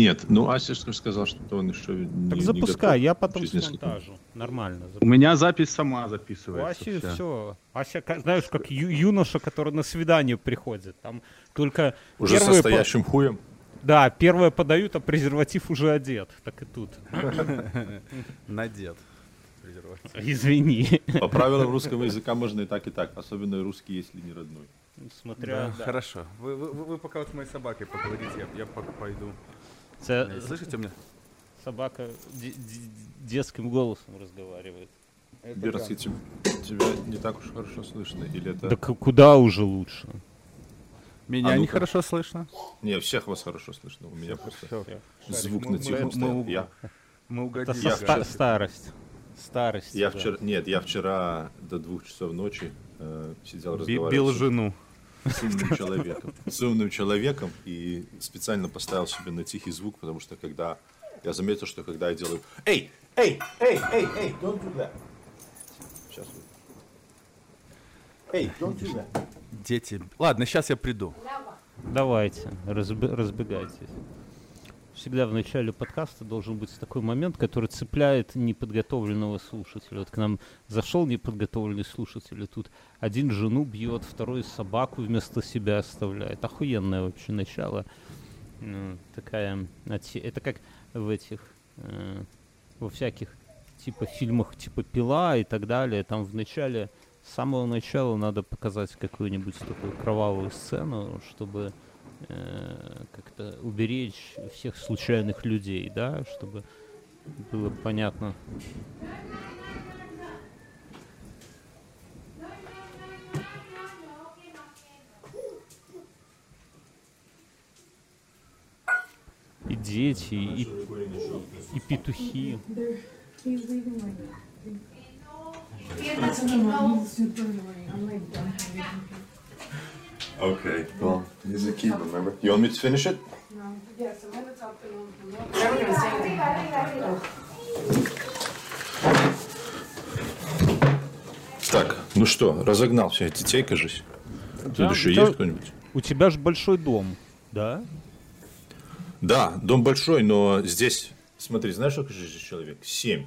Нет, ну Ася сказал, что он еще не Так запускай, не я потом смонтажу. Нормально. У меня запись сама У записывается. Аси вся. все. Ася, знаешь, как ю- юноша, который на свидание приходит. Там только Уже со по- стоящим хуем. Да, первое подают, а презерватив уже одет. Так и тут. Надет. Извини. По правилам русского языка можно и так, и так. Особенно русский, если не родной. Смотря. Да, да. хорошо. Вы, вы- вы- пока вот с моей собакой поговорите, я, я пока пойду. Це Э, Слышите меня? собака де- де- детским голосом разговаривает. Теб- тебя не так уж хорошо слышно. Или это... Да к- куда уже лучше? Меня А ну-ка. нехорошо слышно. Не, всех вас хорошо слышно. У меня просто Всё. звук мы- на мы- тихом Я, Мы Это угодили. со- Я ста- вчера- старость. Старость. я вчера... Нет, я вчера до двух часов ночи э, сидел, Би- разговаривал Бил жену. С умным человеком. С умным человеком и специально поставил себе на тихий звук, потому что когда... Я заметил, что когда я делаю... Эй! Эй! Эй! Эй! Эй! Don't do that! Сейчас. Эй! Don't do that! Дети. Ладно, сейчас я приду. Давайте, разбе- разбегайтесь. Всегда в начале подкаста должен быть такой момент, который цепляет неподготовленного слушателя. Вот к нам зашел неподготовленный слушатель, и тут один жену бьет, второй собаку вместо себя оставляет. Охуенное вообще начало. Ну, такая... Это как в этих... э, во всяких типа фильмах типа «Пила» и так далее. Там в начале, с самого начала надо показать какую-нибудь такую кровавую сцену, чтобы э, как-то уберечь всех случайных людей, да, чтобы было понятно. И дети, и, и петухи. He's He's. Okay. Well, he's a kid, remember? You want me to finish it? No. Yes, I'm gonna talk to him. I'm never gonna say anything. Так, ну что, разогнал всех детей, кажись. Тут Да, еще у тебя- есть кто-нибудь? У тебя же большой дом, да? Да, дом большой, но здесь, смотри, знаешь, сколько же здесь человек? Семь.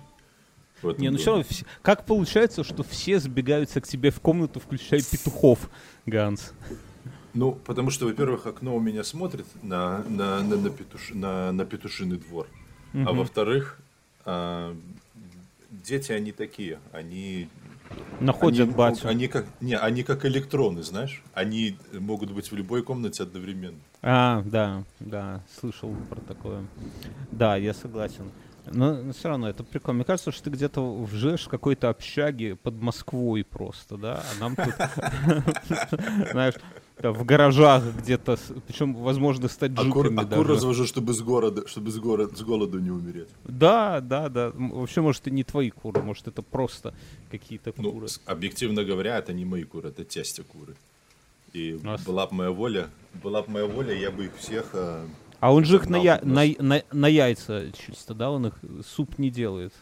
Не, ну доме. все равно, как получается, что все сбегаются к тебе в комнату, включая петухов, Ганс? Ну, потому что, во-первых, окно у меня смотрит на, на, на, на, петуш- на, на петушиный двор. А во-вторых, а, дети, они такие, они... Находят они, батю. Они как, не, они как электроны, знаешь? Они могут быть в любой комнате одновременно. А, да, да, слышал про такое. Да, я согласен. Но все равно это прикольно. Мне кажется, что ты где-то в какой-то общаге под Москвой просто, да? А нам тут, знаешь, в гаражах где-то, причем, возможно, с А кур, таджиками а кур развожу, чтобы с города, чтобы с, города, с голоду не умереть. Да, да, да. Вообще, может, и не твои куры, может, это просто какие-то Ну, куры. объективно говоря, это не мои куры, это тестя куры. И А с- была бы моя воля, была бы моя воля, я бы их всех... э, А он же их на, я- нас. на, на- на яйца чисто, да? Он их суп не делает.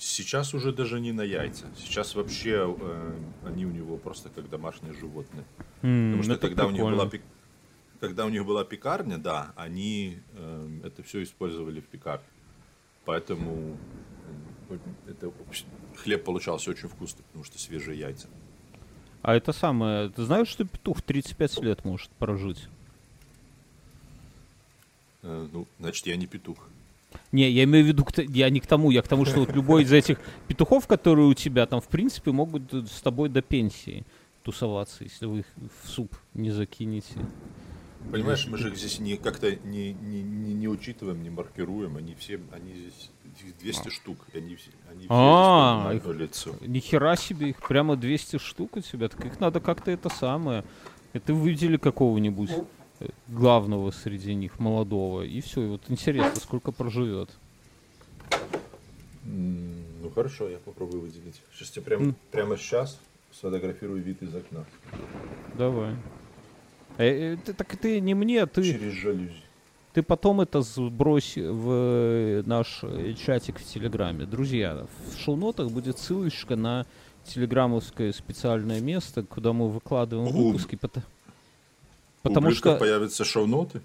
Сейчас уже даже не на яйца. Сейчас вообще э, они у него просто как домашние животные. М, Потому что это когда у, них была, когда у них была пекарня, да, они э, это все использовали в пекарне. Поэтому э, это, хлеб получался очень вкусный, потому что свежие яйца. А это самое, ты знаешь, что петух 35 лет может прожить? Э, ну, значит, я не петух. Не, я имею в виду, я не к тому, я к тому, что вот любой из этих петухов, которые у тебя там, в принципе, могут с тобой до пенсии тусоваться, если вы их в суп не закинете. Понимаешь, мы же их здесь не как-то не, не, не, не учитываем, не маркируем. Они все, они здесь их 200 штук. и Они, все- они все А, здесь их- лицо. Ни хера себе, их прямо 200 штук у тебя, так их надо как-то это самое. Это выделили какого-нибудь э, главного среди них, молодого, и все. И вот интересно, сколько проживет. Ну хорошо, я попробую выделить. Сейчас тебе прям, прямо сейчас сфотографирую вид из окна. Давай. Э, э, ты- так ты не мне, ты... Через жалюзи. Ты потом это сбрось в э, наш э, чатик в Телеграме. Друзья, в шоу-нотах будет ссылочка на телеграммовское специальное место, куда мы выкладываем У- выпуски. пото- У Потому ублюдков что... появятся шоу-ноты.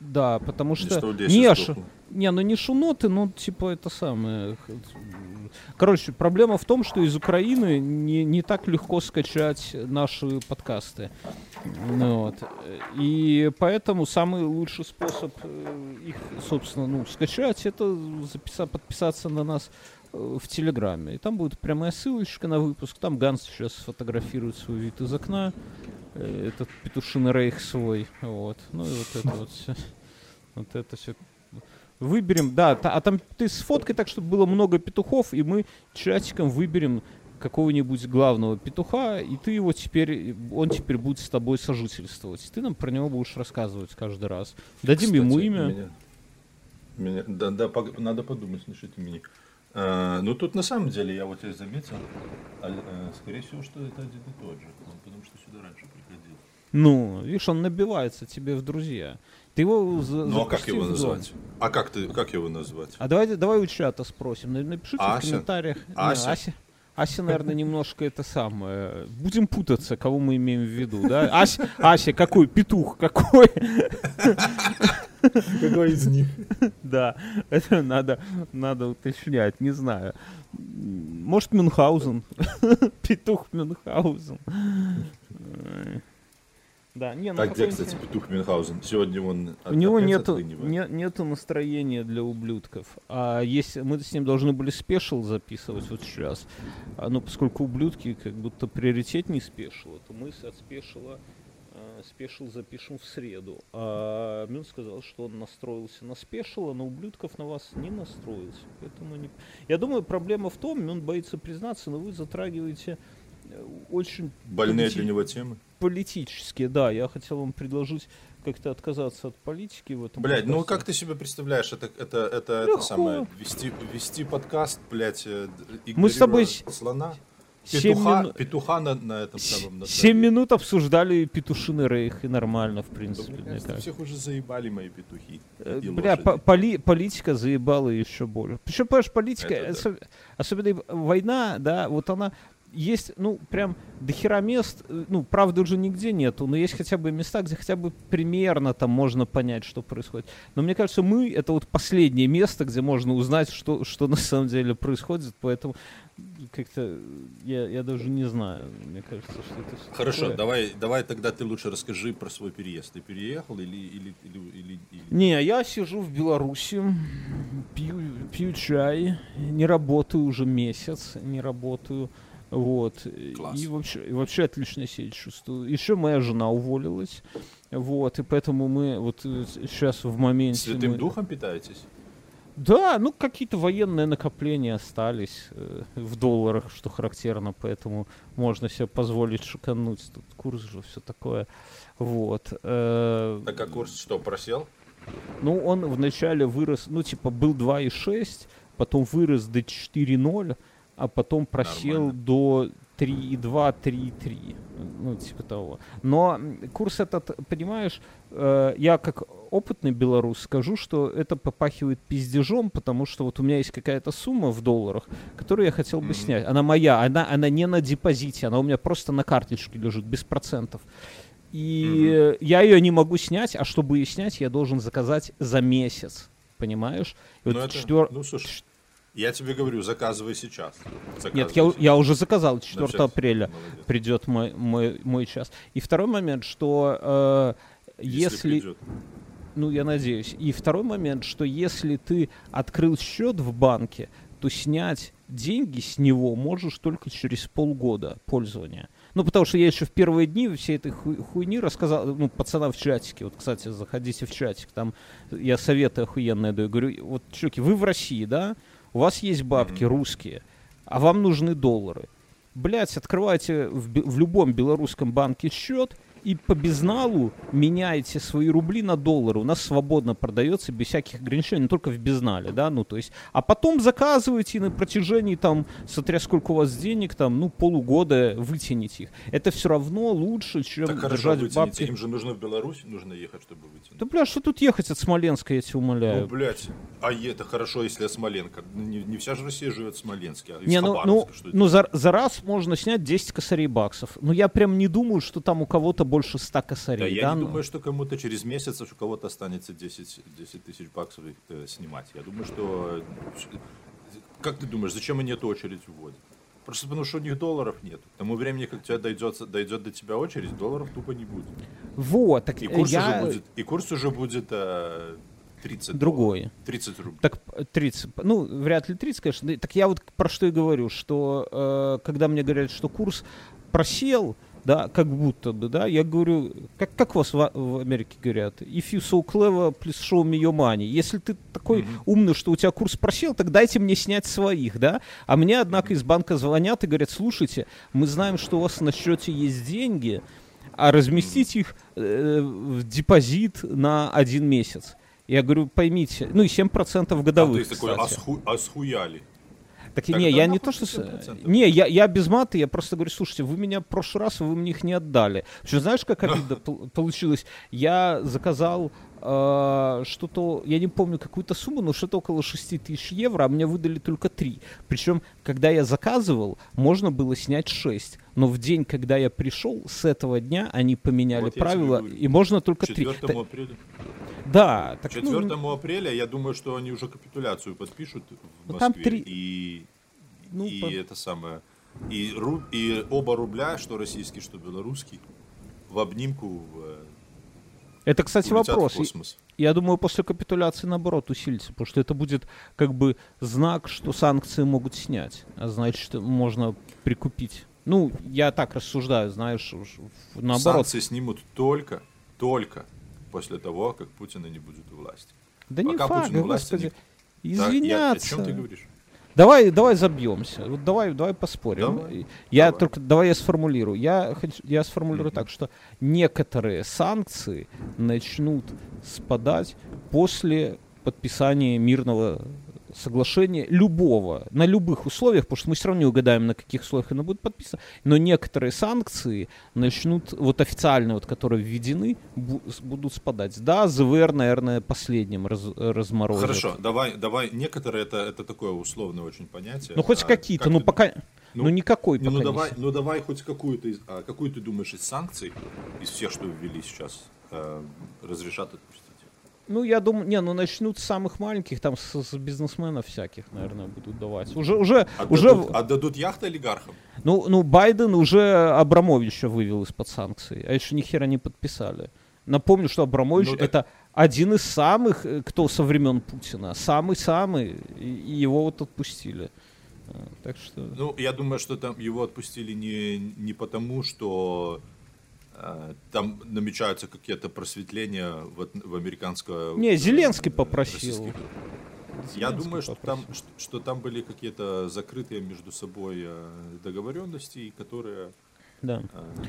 Да, потому что... что не, ш- сдохло. не, ну не шуноты, ну типа это самое. Короче, проблема в том, что из Украины не, не так легко скачать наши подкасты. Ну, вот. И поэтому самый лучший способ э, их, собственно, ну, скачать, это записа- подписаться на нас в Телеграме. И там будет прямая ссылочка на выпуск. Там Ганс сейчас фотографирует свой вид из окна. э, Этот петушиный рейх свой. Вот. Ну и вот это вот все. Вот это все. Выберем, да, та- а там ты сфоткай так, чтобы было много петухов, и мы чатиком выберем какого-нибудь главного петуха, и ты его теперь, он теперь будет с тобой сожительствовать. Ты нам про него будешь рассказывать каждый раз. Дадим ему Кстати, имя. меня- меня- да, да, пог- надо подумать насчет имени. А, ну, тут на самом деле, я вот я заметил, а, э, скорее всего, что это один и тот же. Он потому что сюда раньше приходил. Ну, видишь, он набивается тебе в друзья. Ты его за- Ну, а как его в дом. называть? А как ты, как его назвать? А давай, давай у чата спросим. На- Напишите в Ася? комментариях. Не, Ася? Ася. Ася, наверное, немножко это самое. Будем путаться, кого мы имеем в виду, да? Ася, Ася какой? Петух какой? Какой из них? Да, это надо, надо уточнять, не знаю. Может, Мюнхгаузен? Петух Мюнхгаузен. Да, не, ну Так, где, кстати, петух Мюнхгаузен? Сегодня он У него нету, не- нету настроения для ублюдков. А если мы с ним должны были спешил записывать вот сейчас, а, ну поскольку ублюдки как будто приоритет не спешила, то мы от спешила э, спешил запишем в среду. А Мюн сказал, что он настроился на спешил, а на ублюдков на вас не настроился. Поэтому не... Я думаю, проблема в том, Мюн боится признаться, но вы затрагиваете э, очень Больные полити- для него темы? политические, да. Я хотел вам предложить как-то отказаться от политики в этом. Блять, ну как ты себе представляешь, это, это, это, это самое, вести, вести подкаст, блядь, э, Мы с тобой слона? Петуха, мину- петуха на, на этом самом... на Семь траве. минут обсуждали петушиный рейх, и нормально, в Да, принципе, мне мне кажется, всех уже заебали мои петухи. Э, Бля, по- поли- политика заебала еще больше. Причем, понимаешь, политика, Это да. осо- особенно война, да, вот она есть, ну, прям дохера мест, э, ну, правда уже нигде нету, но есть хотя бы места, где хотя бы примерно там можно понять, что происходит. Но мне кажется, мы — это вот последнее место, где можно узнать, что, что на самом деле происходит, поэтому как-то я, я даже не знаю, мне кажется, что это всё Хорошо, такое. давай, давай тогда ты лучше расскажи про свой переезд. Ты переехал или... или, или, или, или- Не, я сижу в Беларуси, пью, пью чай, не работаю уже месяц, не работаю. Вот. Класс. И вообще, и вообще отлично себя чувствую. Еще моя жена уволилась. Вот, и поэтому мы вот сейчас в моменте... Святым мы- духом питаетесь? Да, ну какие-то военные накопления остались э, в долларах, что характерно, поэтому можно себе позволить шикануть. Тут курс же, все такое. Вот. э, Так а курс что, просел? ну, он вначале вырос, ну, типа, был 2,6, потом вырос до 4,0, а потом просел Нормально. до 3,2, 3,3. Ну, типа того. Но курс этот, понимаешь, э, я как опытный белорус скажу, что это попахивает пиздежом, потому что вот у меня есть какая-то сумма в долларах, которую я хотел бы снять. Она моя, она, она не на депозите, она у меня просто на карточке лежит, без процентов. И э, я ее не могу снять, а чтобы ее снять, я должен заказать за месяц. Понимаешь? И вот ну, это, четвер- ну, слушай, я тебе говорю, заказывай сейчас. Нет, Заказывай я, у- сейчас. я уже заказал, 4 Молодец, апреля молодец. придет мой, мой, мой час. И второй момент, что э, если, придет. ну я надеюсь, и второй момент, что если ты открыл счет в банке, то снять деньги с него можешь только через полгода пользования. Ну, потому что я еще в первые дни всей этой хуй- хуйни рассказал, ну, пацанам в чатике, вот, кстати, заходите в чатик, там я советы охуенные даю, говорю, вот, чуваки, вы в России, да, у вас есть бабки русские, а вам нужны доллары. Блять, открывайте в, в любом белорусском банке счет и по безналу меняете свои рубли на доллары. У нас свободно продается без всяких ограничений, только в безнале, да, ну то есть. А потом заказывайте и на протяжении там, смотря сколько у вас денег, там, ну полугода вытяните их. Это все равно лучше, чем Так держать вытяните. бабке. Им же нужно в Беларусь, нужно ехать, чтобы вытянуть. Да бля, что тут ехать от Смоленска, я тебя Ну, умоляю. блядь, а это хорошо, если Смоленка. Не, не вся же Россия живет в Смоленске, а из Не, ну, ну, ну за, за раз можно снять 10 косарей баксов. Но я прям не думаю, что там у кого-то больше 100 Да, косарей, я да? не ну, думаю, что кому-то через месяц у кого-то останется 10, 10 тысяч баксов э, снимать. Я думаю, что... э, Как ты думаешь, зачем они эту очередь вводят? Просто потому, что у них долларов нет. К тому времени, как тебя дойдет, дойдет до тебя очередь, долларов тупо не будет. Вот, так И курс, я... уже, будет, и курс уже будет э, 30 Другой. долларов. 30 рублей. Так э, 30, ну, вряд ли 30, конечно. Да, Так я вот про что и говорю, что э, когда мне говорят, что курс просел, да, как будто бы, да, я говорю, как, как вас в, в Америке говорят, if you so clever, please show me your money. Если ты такой умный, что у тебя курс просел, так дайте мне снять своих, да. А мне, однако, из банка звонят и говорят, слушайте, мы знаем, что у вас на счете есть деньги, а разместить их э, в депозит на один месяц. Я говорю, поймите, ну и 7% А годовых, ты такой, а, кстати. Так Тогда не, я не то, что... тебе с- 7%? Не, я, я без мата, я просто говорю, слушайте, вы меня в прошлый раз, вы мне их не отдали. Причем знаешь, как обидно пол- получилось? Я заказал что-то, я не помню какую-то сумму, но что-то около 6 тысяч евро, а мне выдали только 3. Причем, когда я заказывал, можно было снять 6. Но в день, когда я пришел, с этого дня они поменяли Вот правила, и можно только 3. 4 апреля. Да, так, 4 ну, апреля, я думаю, что они уже капитуляцию подпишут в Ну, там Москве. три- И, Ну, и по- это самое. И, ру- и оба рубля, что российский, что белорусский, в обнимку в, это, кстати, улетят вопрос. Я думаю, после капитуляции, наоборот, усилится, потому что это будет как бы знак, что санкции могут снять, а значит, можно прикупить. Ну, я так рассуждаю, знаешь, наоборот. Санкции снимут только, только после того, как Путина не будет у власти. Да не пока факт, Путин у власти, господи. не- Да, я- Извиняться. о чем ты говоришь? Давай, давай забьемся. Вот давай, давай поспорим. Давай, я давай. только давай я сформулирую. Я хочу, я сформулирую так, что некоторые санкции начнут спадать после подписания мирного соглашения любого, на любых условиях, потому что мы все равно не угадаем, на каких условиях оно будет подписано, но некоторые санкции начнут, вот официально, вот, которые введены, бу- будут спадать. Да, ЗВР, наверное, последним раз, разморозит. Хорошо, давай, давай. Некоторые это, это такое условное очень понятие. Ну, хоть А какие-то, как ну, ты пока... Ну, Ну, никакой Не, пока ну не давай, с- ну давай хоть какую-то из, а, какую ты думаешь из санкций, из всех, что ввели сейчас, э, разрешат отпустить? Ну, я думаю, не, ну начнут с самых маленьких, там с, с бизнесменов всяких, наверное, будут давать. Уже, уже, уже, Отдадут, отдадут яхты олигархам? ну, ну, Байден уже Абрамовича вывел из-под санкций, а еще ни хера не подписали. Напомню, что Абрамович Ну, так- это один из самых, э, кто со времен Путина, самый-самый, и, его вот отпустили. А, Так что... Ну, я думаю, что там его отпустили не, не потому, что э, там намечаются какие-то просветления в, в американское... Не, Зеленский э, попросил. российских- Я Зеленский думаю, что там, попросил. что, что там были какие-то закрытые между собой э, договоренности, которые Да. э,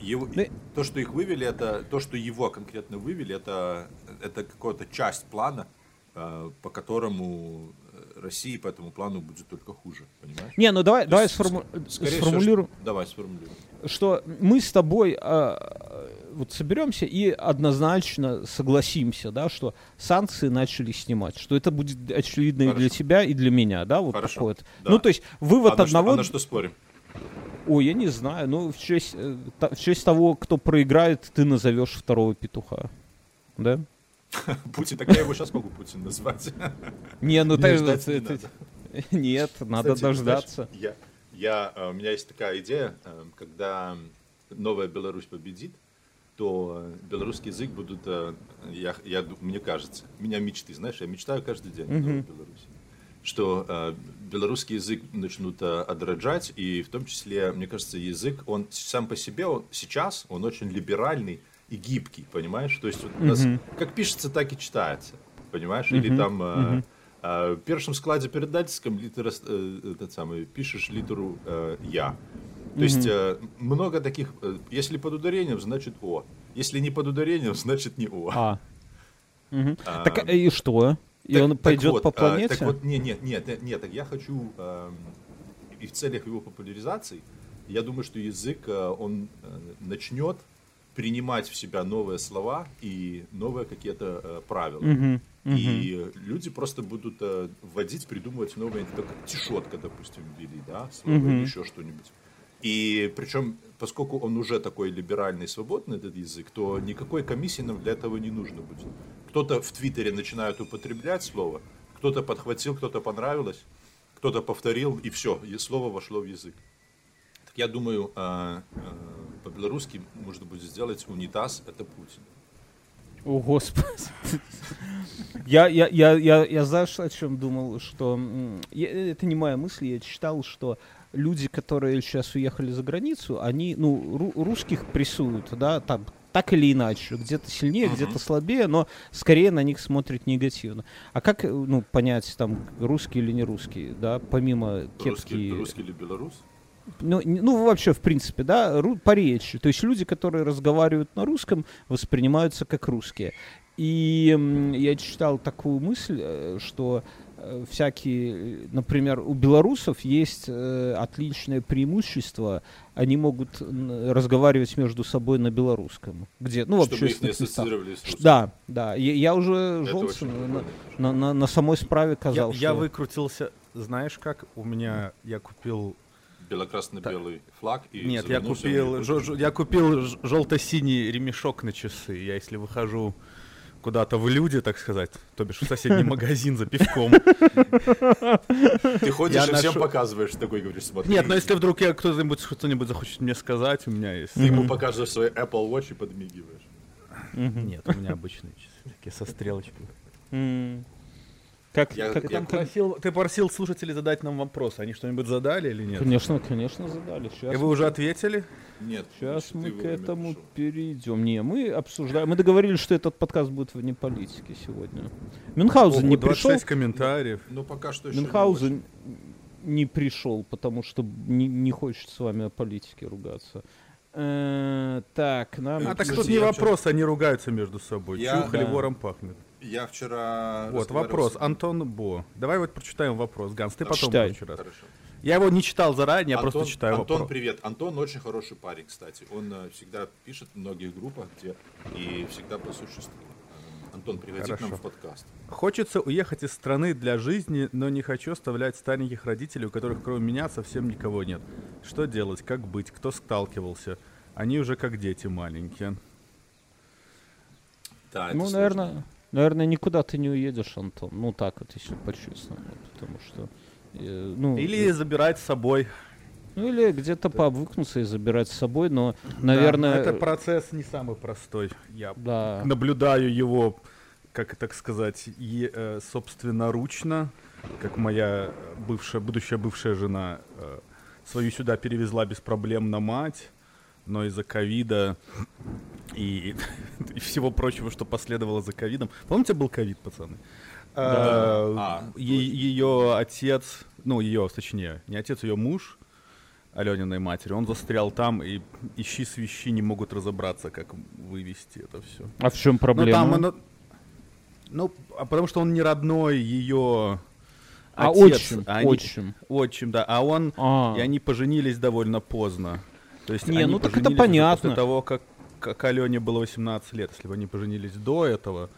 его, Ну, то, что их вывели, это то, что его конкретно вывели, это это какая-то часть плана, э, по которому э, России по этому плану будет только хуже, понимаешь? Не, ну давай, То давай сформу- скорее сформулируем. что- давай сформулируем. Что мы с тобой а, вот соберемся и однозначно согласимся, да, что санкции начали снимать, что это будет очевидно и для Хорошо. тебя, и для меня, да, вот Хорошо, такой вот. да. Ну, то есть вывод а, что, одного... а на что спорим? Ой, я не знаю, ну, в честь, э, в честь того, кто проиграет, ты назовешь второго петуха, да? Путин, так я его сейчас могу Путин назвать. Не, ну, надо. нет, надо дождаться. Я, я, э, у меня есть такая идея, э, когда новая Беларусь победит, то белорусский язык будут, э, я, я, мне кажется, у меня мечты, знаешь, я мечтаю каждый день о новой Беларуси, что э, белорусский язык начнут э, отраджать, и в том числе, мне кажется, язык, он сам по себе, он, сейчас, он очень либеральный и гибкий, понимаешь? То есть вот у нас как пишется, так и читается, понимаешь? Или там э, э, в першем складе передательском литера, э, этот самый, пишешь литеру э, «я». То есть э, много таких, э, если под ударением, значит «о». Если не под ударением, значит не «о». А. Мгм. А, Так э, и что? И Так- он пойдет вот, по а, планете? так вот, не, нет, нет, нет, нет, так я хочу, эм, и в целях его популяризации, я думаю, что язык, э, он э, начнет принимать в себя новые слова и новые какие-то э, правила. Мгм, И э, люди просто будут э, вводить, придумывать новые, как тишотка, допустим, ввели, да, слово, Мгм. или еще что-нибудь. И причем поскольку он уже такой либеральный, свободный, этот язык, то никакой комиссии нам для этого не нужно будет. Кто-то в Твиттере начинает употреблять слово, кто-то подхватил, кто-то понравилось, кто-то повторил, и все, и слово вошло в язык. Так я думаю, а, а, по-белорусски можно будет сделать унитаз – это Путин. О, Господи. Я, я, я, я, я знаешь, о чем думал, что... я- это не моя мысль, я читал, что люди, которые сейчас уехали за границу, они, ну, ру- русских прессуют, да, там, так или иначе, где-то сильнее, где-то слабее, но скорее на них смотрят негативно. А как, ну, понять, там, русский или не русский, да, помимо кепки... Русский, русский или белорус? Ну, ну, вообще, в принципе, да, ру- по речи. То есть люди, которые разговаривают на русском, воспринимаются как русские. И я читал такую мысль, э, что э, всякие, например, у белорусов есть э, отличное преимущество, они могут разговаривать между собой на белорусском. Где, ну, в Чтобы их не ассоциировали с. Да, да. Я, я уже очень на, на, на- на самой справе Я, казал, я что... выкрутился, знаешь как? У меня, я купил... Бело-красно-белый флаг и Нет, я купил, жо- я купил ж- желто-синий ремешок на часы. Я если выхожу куда-то в люди, так сказать, то бишь в соседний магазин за пивком. Ты ходишь Я и всем показываешь, такой говоришь, смотри. Нет, но если вдруг я кто-нибудь что-нибудь захочет мне сказать, у меня есть... Ты ему показываешь свой Apple Watch и подмигиваешь. Нет, у меня обычные часы, такие со стрелочкой. Как, Я- как я там, как- Просил, ты просил слушателей задать нам вопросы. Они что-нибудь задали или нет? Конечно, конечно, задали. Сейчас И вы уже ответили? Нет. Сейчас мы к этому пришел. перейдем. Не, мы обсуждаем. Мы договорились, что этот подкаст будет вне политики сегодня. Мюнхгаузен не пришел. 26 комментариев. Ну, пока что еще не Мюнхгаузен не пришел, потому что не, не хочет с вами о политике ругаться. Э, так, нам... А так тут не вопрос, они ругаются между собой. Я- Чухали, Да. вором пахнет. Я вчера... Вот, вопрос. с- Антон Бо. Давай вот прочитаем вопрос. Ганс, ты потом Читай. будешь раз. Хорошо. Я его не читал заранее, я Антон, просто читаю Антон, вопрос. привет. Антон очень хороший парень, кстати. Он э, всегда пишет в многих группах, где и всегда присутствует. Антон, приходи к нам Хорошо. в подкаст. Хочется уехать из страны для жизни, но не хочу оставлять стареньких родителей, у которых кроме меня совсем никого нет. Что делать, как быть, кто сталкивался? Они уже как дети маленькие. Да, это Ну, сложно. Наверное, никуда ты не уедешь, Антон. Ну, так вот, если по-честному. Потому что... э, ну, Или забирать с собой. Ну, или где-то пообвыкнуться и забирать с собой, но, Да, но наверное... это процесс не самый простой. Я Да. наблюдаю его, как так сказать, е- э, собственноручно, как моя бывшая, будущая бывшая жена э, свою сюда перевезла без проблем на мать, но из-за ковида и, и всего прочего, что последовало за ковидом. Помните, был ковид, пацаны? Да. А, е- Ее отец, ну ее, точнее, не отец, ее муж, Алениной матери, он застрял там, и ищи свищи не могут разобраться, как вывести это все. А в чем Ну, проблема? там оно- Ну, а потому что он не родной ее а отец. отчим, а они- отчим. Отчим, да. А он... А. И они поженились довольно поздно. То есть Не, они ну так это понятно. После того, как, как Алене было 18 лет. Если бы они поженились до этого,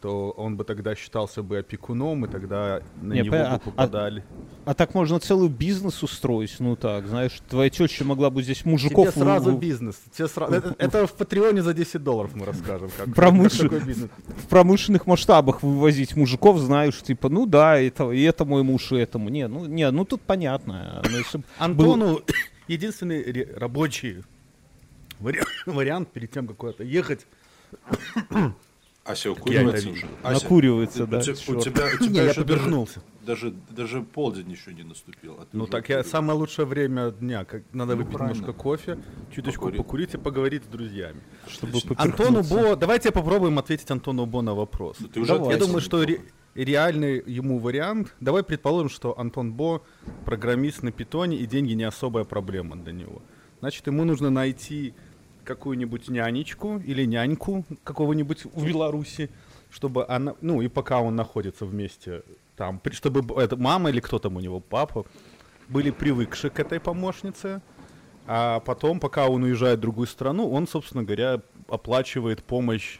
то он бы тогда считался бы опекуном, и тогда на Не, него пон- бы а- а- попадали. А так можно целый бизнес устроить, ну так, знаешь, твоя теща могла бы здесь мужиков... Тебе сразу бизнес. Тебе сра- это, это в Патреоне за 10 долларов мы расскажем. Как, Промышл- как такой бизнес. в промышленных масштабах вывозить мужиков, знаешь, типа, ну да, это, и это мой муж, и этому. Не, ну, не, ну тут понятно. Ну, если б был- Антону единственный ре- рабочий вари- вариант перед тем, как куда-то ехать. Я это укуривается уже. Ася, Накуривается, у да, У тебя, у Не, тебя я еще повернулся. Даже, даже полдень еще не наступил. а Ну так я самое лучшее время дня. Как, надо Ну, выпить правильно. немножко кофе, чуточку Покурить. покурить и поговорить с друзьями. чтобы. Антону. Бо, давайте попробуем ответить Антону Бо на вопрос. Ты уже. Я думаю, что ре- реальный ему вариант. Давай предположим, что Антон Бо программист на питоне, и деньги не особая проблема для него. Значит, ему нужно найти какую-нибудь нянечку или няньку какого-нибудь в Беларуси, чтобы она, ну и пока он находится вместе там, чтобы это мама или кто там у него, папа, были привыкшие к этой помощнице, а потом, пока он уезжает в другую страну, он, собственно говоря, оплачивает помощь,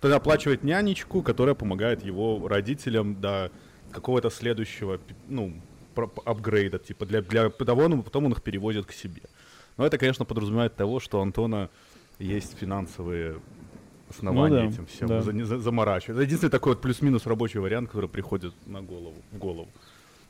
тогда оплачивает нянечку, которая помогает его родителям до какого-то следующего, ну, апгрейда, типа, для, для того, ну, потом он их перевозит к себе. Но это, конечно, подразумевает того, что у Антона есть финансовые основания Ну да, этим всем да. за- не за- заморачивать. Это единственный такой вот плюс-минус рабочий вариант, который приходит на голову, в голову.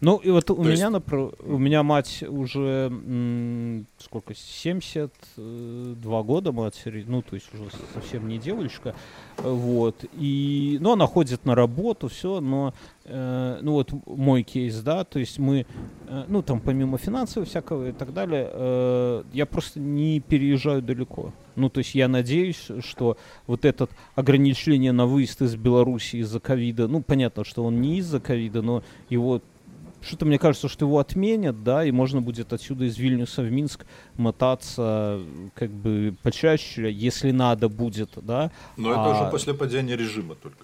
Ну, и вот у То меня, есть- напр- у меня мать уже, м, сколько, 72 года матери, ну, то есть уже совсем не девочка, э, вот, и, ну, она ходит на работу, все, но, э, ну, вот мой кейс, да, то есть мы, э, ну, там, помимо финансового всякого и так далее, э, я просто не переезжаю далеко. Ну, то есть я надеюсь, что вот это ограничение на выезд из Беларуси из-за ковида, ну, понятно, что он не из-за ковида, но его что-то мне кажется, что его отменят, да, и можно будет отсюда из Вильнюса в Минск мотаться как бы почаще, если надо будет, да. Но это А- уже после падения режима только.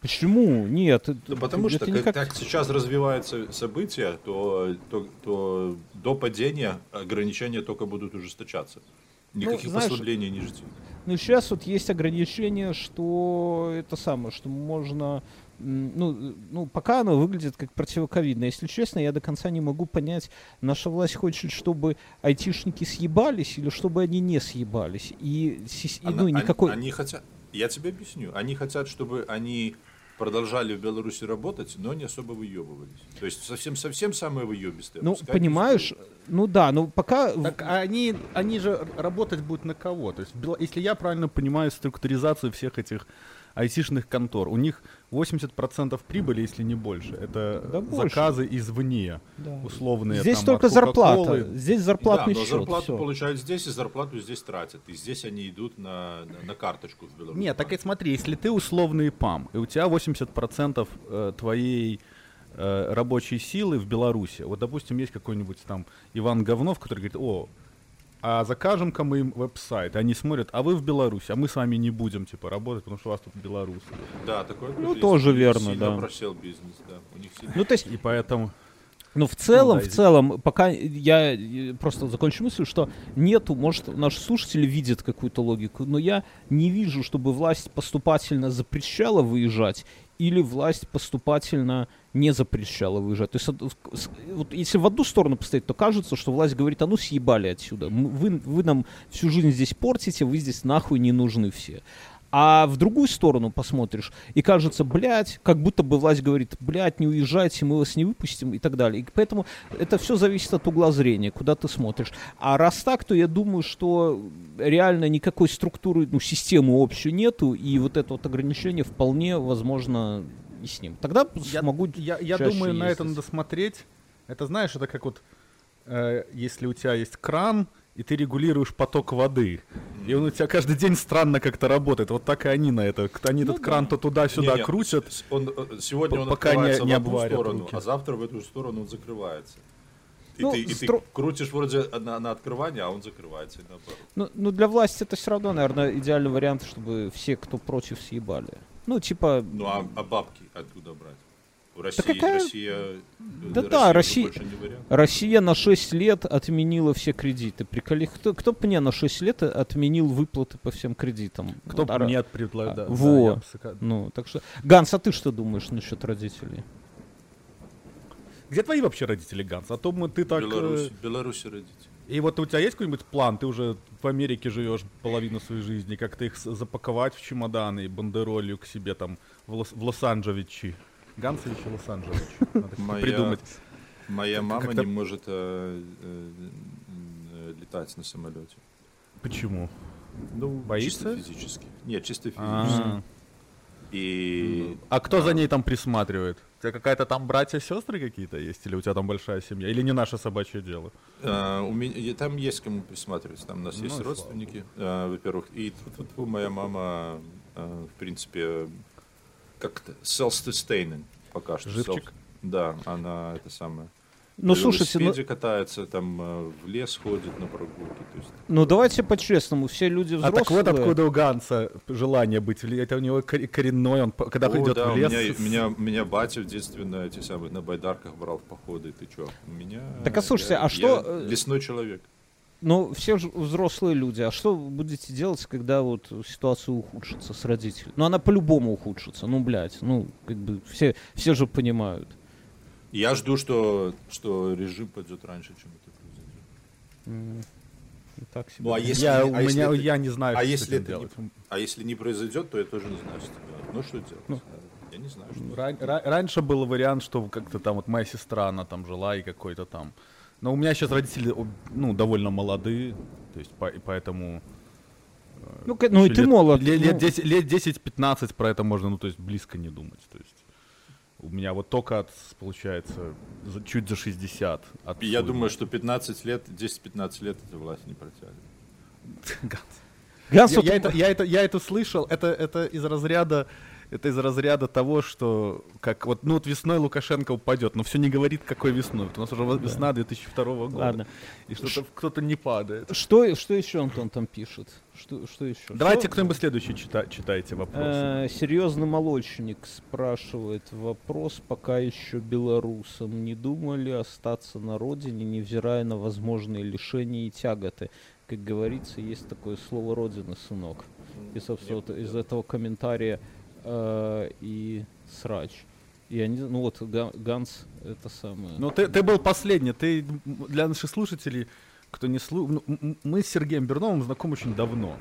Почему? Нет. это- Ну, потому это что никак- как, сейчас развиваются события, то, то, то до падения ограничения только будут ужесточаться. Никаких Ну, знаешь, послаблений не жди. Ну, сейчас вот есть ограничение, что это самое, что можно... Ну, ну, пока оно выглядит как противоковидное. Если честно, я до конца не могу понять, наша власть хочет, чтобы айтишники съебались или чтобы они не съебались. И, и, Она- ну, они- никакой... Они, хотят, я тебе объясню, они хотят, чтобы они продолжали в Беларуси работать, но не особо выебывались. То есть совсем-совсем самые выебистые. Ну, пускай понимаешь, ну да, ну пока... Так а они, они же работать будут на кого? То есть, если я правильно понимаю структуризацию всех этих айтишных контор, у них 80% прибыли, если не больше, это Да э, больше. заказы извне, Да. условные. Здесь там, только от зарплата. Здесь Да, зарплатный но счет. зарплату всё. получают здесь, и зарплату здесь тратят. И здесь они идут на, на, на карточку в Беларуси. Нет, так и смотри, если ты условный ПАМ, и у тебя 80% э, твоей э, рабочей силы в Беларуси, вот, допустим, есть какой-нибудь там Иван Говнов, который говорит, о, а закажем-ка мы им веб-сайт, они смотрят, а вы в Беларуси, а мы с вами не будем, типа, работать, потому что у вас тут белорусы. Да, такой Ну, есть. тоже верно, сильно да. просел бизнес, да. У них сильно... Ну, то есть, И поэтому... Ну, в целом, да, в целом, пока я просто закончу мысль, что нету, может, наши слушатели видят какую-то логику, но я не вижу, чтобы власть поступательно запрещала выезжать или власть поступательно не запрещала выезжать. То есть, вот если в одну сторону поставить, то кажется, что власть говорит, а ну съебали отсюда, вы, вы нам всю жизнь здесь портите, вы здесь нахуй не нужны все. А в другую сторону посмотришь, и кажется, блядь, как будто бы власть говорит, блядь, не уезжайте, мы вас не выпустим и так далее. И поэтому это все зависит от угла зрения, куда ты смотришь. А раз так, то я думаю, что реально никакой структуры, ну, системы общей нету, и вот это вот ограничение вполне возможно и с ним. Тогда Я, смогу я, я чаще думаю, на это ездить. надо смотреть. Это знаешь, это как вот, э, если у тебя есть кран, и ты регулируешь поток воды. И он у тебя каждый день странно как-то работает. Вот так и они на это. Они Ну этот кран то туда-сюда Не-не, крутят. с- он, э, сегодня он пока не- открывается не в одну сторону, руки. а завтра в эту сторону он закрывается. И, Ну, ты, и ты стро- крутишь вроде на, на открывание, а он закрывается. и наоборот. Ну, ну, для власти это все равно, наверное, идеальный вариант, чтобы все, кто против, съебали. Ну, типа, Ну а, а бабки откуда брать? У России, какая- Россия, э, Да Россия да, Россия-. Россия на 6 лет отменила все кредиты. Приколи, кто, кто бы мне на 6 лет отменил выплаты по всем кредитам? Кто Вот, а- бы да, да, во. Ну, так что... Ганс, а ты что думаешь насчет родителей? Где твои вообще родители, Ганс? А то мы, ты так... э, Беларусь, Беларуси родители. И вот у тебя есть какой-нибудь план? Ты уже в Америке живешь половину своей жизни. Как-то их запаковать в чемоданы и бандеролью к себе там в, Лос- в Лос-Анджелесе. Гансович и Лос-Анджелес. Надо Моя- придумать. Моя мама не может э, э, летать на самолете. Почему? Ну, Боится? чисто физически. Нет, чисто физически. А, И А кто за ней там присматривает? У тебя какая-то там братья-сестры какие-то есть? Или у тебя там большая семья? Или не наше собачье дело? э, у меня, там есть кому присматривать. Там у нас Ну, есть родственники, э, во-первых. И тут моя мама, э, в принципе, как-то self-sustaining пока что. Живчик? Self- да, она это самое. Ну, слушайте, ну, катается, там э, в лес ходит на прогулки. То есть, ну давайте по-честному, все люди А взрослые. так вот откуда у Ганса желание быть. Это у него кор- коренной, он когда О, идет да, в у лес. меня, с- меня, меня батя в детстве на эти самые на байдарках брал в походы. Ты чё? У меня. Так, а слушайте, я- а что, я э, лесной человек. Ну, все же взрослые люди. А что вы будете делать, когда вот ситуация ухудшится с родителями? Ну, она по-любому ухудшится. Ну, блядь, ну, как бы все, все же понимают. Я жду, что, что режим пойдет раньше, чем это произойдет. Так себе. Ну, а если, я, а у если меня, это- я не знаю, а что если это делать. не, а если не произойдет, то я тоже не знаю, что делать. Ну что делать? я не знаю, что делать. Ран- ра- раньше был вариант, что как-то там вот моя сестра, она там жила и какой-то там. Но у меня сейчас родители, ну, довольно молодые, то есть по- и поэтому... Ну, к- ну и ты лет- молод. Лет, ну, лет 10 лет 10-15 про это можно, ну, то есть близко не думать. То есть у меня вот только от, получается, за- чуть за 60. От И я думаю, что 15 лет, 10-15 лет эта власть не протянет. Ганс, я, я это, я, это, я это слышал, это, это из разряда это из разряда того, что как вот, ну вот весной Лукашенко упадет, но все не говорит, какой весной. Вот у нас уже вот весна 2002 года. Ладно. И что-то кто-то не падает. Что, что еще Антон там пишет? Что, что еще? Давайте Что- кто-нибудь следующий чита- читайте вопросы. Э, серьезный молочник спрашивает вопрос пока еще белорусам. Не думали остаться на родине, невзирая на возможные лишения и тяготы? Как говорится, есть такое слово «родина, сынок». И, собственно, вот из этого комментария э, и срач. И они, ну вот, Га- Ганс, это самое. Ну, ты, ты был последний. Ты для наших слушателей, кто не слушал, мы с Сергеем Берновым знакомы очень давно.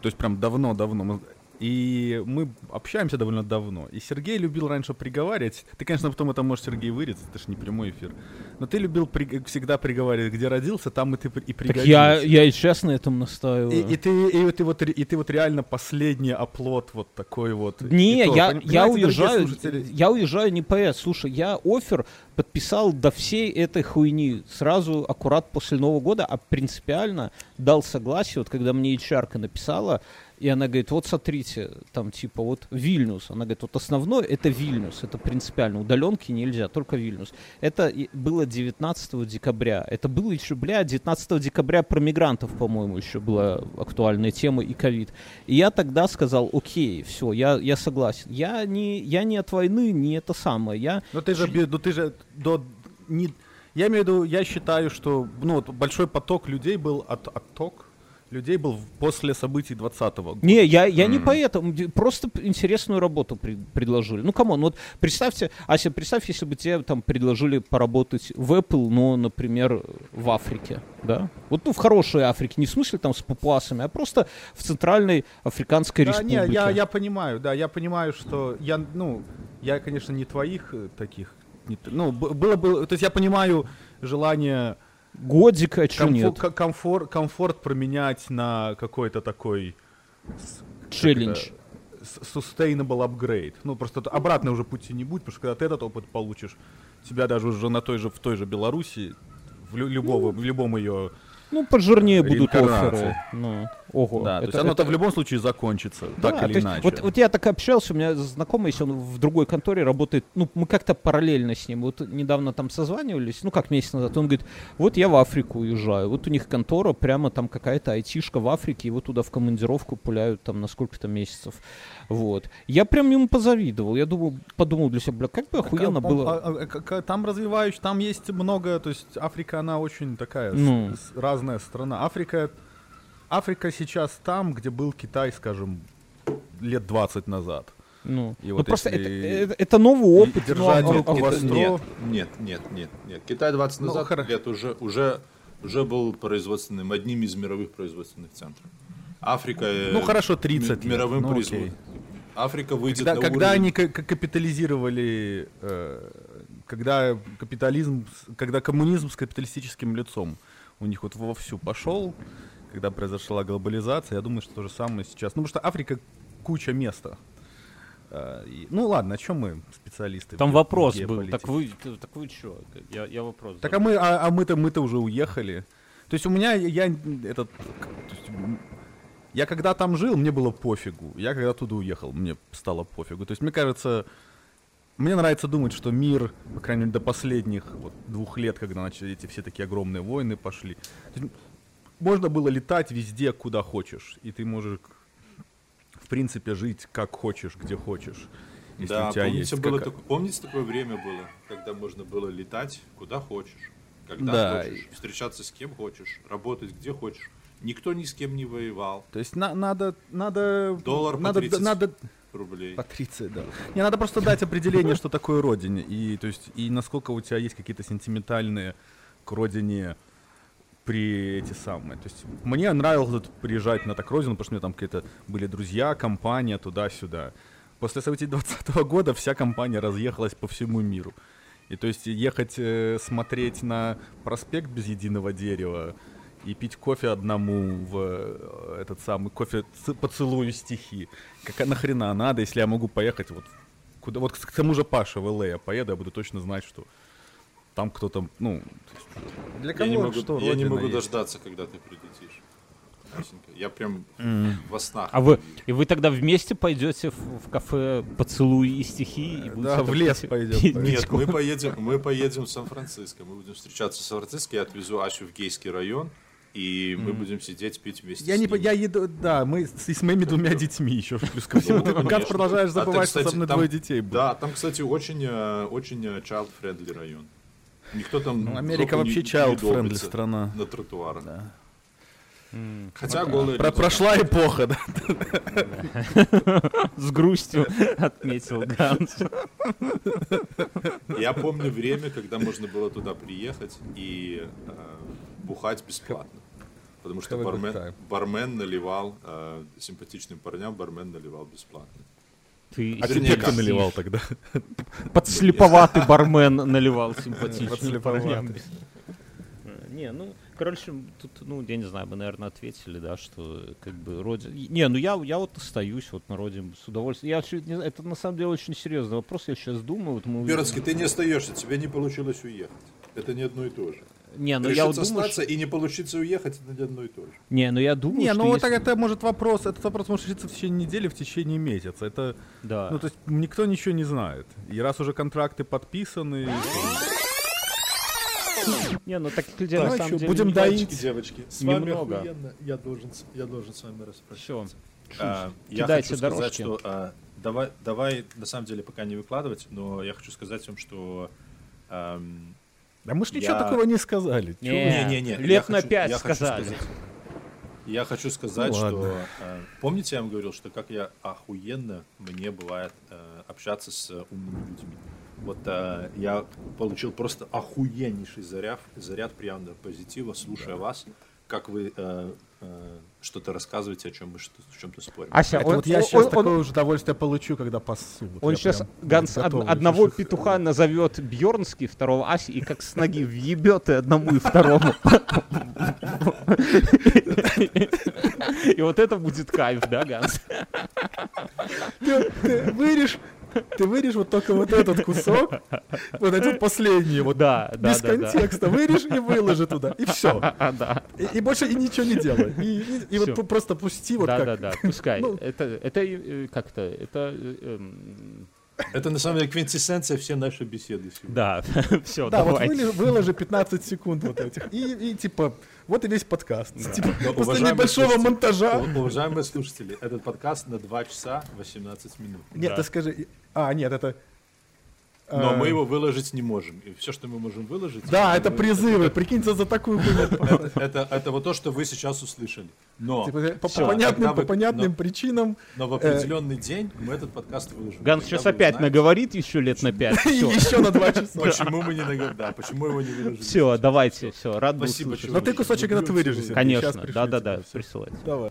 То есть прям давно-давно. И мы общаемся довольно давно. И Сергей любил раньше приговаривать. Ты, конечно, потом это можешь, Сергей, вырезать, это же не прямой эфир. Но ты любил при- всегда приговаривать, где родился, там и ты и так пригодился. я, я и сейчас на этом настаиваю. И, и ты, и, вот ты вот, и ты вот реально последний оплот вот такой вот. Не, то, я, я уезжаю, я уезжаю не поэт. Слушай, я офер подписал до всей этой хуйни сразу аккурат после Нового года, а принципиально дал согласие, вот когда мне HR написала, и она говорит, вот смотрите, там типа вот Вильнюс, она говорит, вот основное это Вильнюс, это принципиально, удаленки нельзя, только Вильнюс. Это было 19 декабря, это было еще, бля, 19 декабря про мигрантов, по-моему, еще была актуальная тема и ковид. И я тогда сказал, окей, все, я, я согласен. Я не, я не от войны, не это самое. Я Но ты же, ну ты же до не, я имею в виду, я считаю, что ну вот большой поток людей был от отток людей был после событий 20 года. Не, я, я не поэтому, просто интересную работу при- предложили. Ну, come on, вот представьте, Ася, представь, если бы тебе там предложили поработать в Apple, но, например, в Африке, да? Вот, ну, в хорошей Африке, не в смысле там с папуасами, а просто в Центральной Африканской Да, Республике. не, я, я понимаю, да, я понимаю, что я, ну, я, конечно, не твоих э, таких, не ну, было бы, то есть я понимаю желание Годик, а чё нет? ко- комфорт, комфорт променять на какой-то такой Челлендж. sustainable upgrade. Ну, просто обратно уже пути не будет, потому что когда ты этот опыт получишь, тебя даже уже на той же, в той же Беларуси, в, лю- любого, в любом ее... Ну, пожирнее будут оферы. Ну, ого. Да, то это- есть оно-то это- в любом случае закончится, Да, так то или есть иначе. Вот, вот я так общался, у меня знакомый, если он в другой конторе работает, ну, мы как-то параллельно с ним, вот недавно там созванивались, ну, как месяц назад, он говорит, вот я в Африку уезжаю, вот у них контора, прямо там какая-то айтишка в Африке, его туда в командировку пуляют там на сколько-то месяцев, вот. Я прям ему позавидовал, я думал, подумал для себя, бля, как бы охуенно Так, а, было... а, а, а, там развиваающий, там есть много, то есть Африка, она очень такая Ну. с- разная страна. Африка, Африка сейчас там, где был Китай, скажем, лет 20 назад. Ну, И ну, вот просто если это, это- это новый опыт. держать ну, а- руку а- во а- стро- Нет, нет, нет, нет, нет. Китай 20 Ну, назад хоро- лет уже, уже, уже был производственным, одним из мировых производственных центров. Африка... э, Ну, хорошо, 30 ми- лет, Мировым ну, производством. Африка выйдет Когда, на когда уровень... они ка- ка- капитализировали, э, когда капитализм, когда коммунизм с капиталистическим лицом у них вот вовсю пошел, когда произошла глобализация, я думаю, что то же самое сейчас. Ну, потому что Африка куча места. Э, ну ладно, о чем мы, специалисты? Там вопрос был, так вы, так вы что? Я, я вопрос Так а мы, а, а мы-то, мы-то уже уехали. То есть у меня, я, этот, есть, я когда там жил, мне было пофигу. Я когда оттуда уехал, мне стало пофигу. То есть мне кажется, мне нравится думать, что мир, по крайней мере, до последних вот, двух лет, когда начали эти все такие огромные войны пошли, есть можно было летать везде, куда хочешь, и ты можешь, в принципе, жить как хочешь, где хочешь. Если Да, у тебя помните, есть было кака- такое, помните, такое время было, когда можно было летать куда хочешь, когда Да. хочешь, встречаться с кем хочешь, работать где хочешь. Никто ни с кем не воевал. То есть на- надо, надо, Доллар по надо, 30. надо, Рублей. Патриция, да. Не, надо просто дать определение, что такое родине. И, то есть, и насколько у тебя есть какие-то сентиментальные к родине при эти самые. То есть мне нравилось тут приезжать на так родину, потому что у меня там какие-то были друзья, компания туда-сюда. После событий 20 года вся компания разъехалась по всему миру. И то есть ехать э, смотреть на проспект без единого дерева и пить кофе одному в э, этот самый кофе ц- поцелую стихи. Как нахрена надо, если я могу поехать вот куда вот к тому же Паше в ЛА я поеду, я буду точно знать, что там кто-то, ну, для Я кого не могу, что я не могу есть. дождаться, когда ты прилетишь. Я прям во снах. А вы, и вы тогда вместе пойдете в, в кафе «Поцелуй и стихи» и будете Да, в лес пить- пойдем. Нет, мы поедем, мы поедем в Сан-Франциско. Мы будем встречаться в Сан-Франциско. Я отвезу Асю в гейский район, и мы будем сидеть пить вместе Я с не, по- я еду, да, мы с, с моими двумя детьми еще плюс ко всему. Ты, Ну, Гад, конечно. продолжаешь А ты, забывать, что со мной двое детей было. Да, там, кстати, очень, э, очень э, child-friendly район. Никто там Ну, Америка вообще child-friendly страна. На тротуарах. Да. Хотя голые Про- люди прошла эпоха, да. С грустью отметил Ганс. Я помню время, когда можно было туда приехать и э, бухать бесплатно. Потому что бармен, бармен наливал э, симпатичным парням, бармен наливал бесплатно. Ты А тебе кто наливал тогда? подслеповатый бармен наливал Подслеповатый. парням. Не, ну, короче, тут, ну, я не знаю, мы, наверное, ответили, да, что как бы родина... Не, ну я, я вот остаюсь вот на родине с удовольствием. Я вообще не знаю, это на самом деле очень серьезный вопрос, я сейчас думаю. Вот мы... Бернский, ты не остаешься, тебе не получилось уехать. Это не одно и то же. Не, ну я вот думаю, остаться и не получиться уехать, это не одно и то же. что- Не, ну я думаю, Не, что ну вот если- это может вопрос, этот вопрос может решиться в течение недели, в течение месяца. Это, Да. ну то есть никто ничего не знает. И раз уже контракты подписаны, Не, ну Так, на ну самом чё, деле будем доить. Девочки, с Немного. вами охуенно. Я должен, с- я должен с вами распрощаться. А, я Кидайте хочу сказать, дорожки. что а, давай, давай, на самом деле, пока не выкладывать, но я хочу сказать вам, что ам, да мы ж ничего Я- такого не сказали. Не-не-не, лет я на хочу- пять я хочу сказали. сказать- Я хочу сказать, Ну, что ладно. э, помните, я вам говорил, что как я охуенно мне бывает э, общаться с э, умными людьми. Вот э, я получил просто охуеннейший заряд, заряд приятного позитива, слушая вас, как вы э, э, что-то рассказываете, о чем мы что- в чем-то спорим. Ася, Это он, вот я он- сейчас он- такое уже удовольствие получу, когда пассу. Вот он сейчас прям Ганс од- одного слушай. петуха назовет Бьернский, второго Аси, и как с ноги въебет и одному, и второму. И вот это будет кайф, да, Ганс? Ты, ты вырежь, ты вырежь вот только вот этот кусок, вот этот последний, вот Да, да, без да, да. контекста, вырежь и выложи туда, и все. А, да. И, и больше и ничего не делай. И, и- и вот Всё. просто пусти вот Да, как... да, да, пускай. Ну. Это, это, э, как-то, это, эм, Это на самом деле квинтэссенция всей нашей беседы сегодня. да, все, Да, вот давайте. выли- выложи 15 секунд вот этих. И, и типа, вот и весь подкаст. Типа, Но, после небольшого монтажа. Уважаемые слушатели, этот подкаст на 2 часа 18 минут. Нет, Да. ты скажи... А, нет, это... Но э, мы его выложить не можем. И все, что мы можем выложить... Да, это призывы. Прикинь, за такую. Это, это, вот то, что вы сейчас услышали. Но, Типа, по, понятным, причинам. но в определенный день мы этот подкаст выложим. Ганс сейчас опять наговорит еще лет на пять. Еще на два часа. Почему мы не наговорили? Да, почему его не выложили? Все, давайте, все, рад был Спасибо. Но ты кусочек этот вырежешь. Конечно, да-да-да, присылайте. Давай.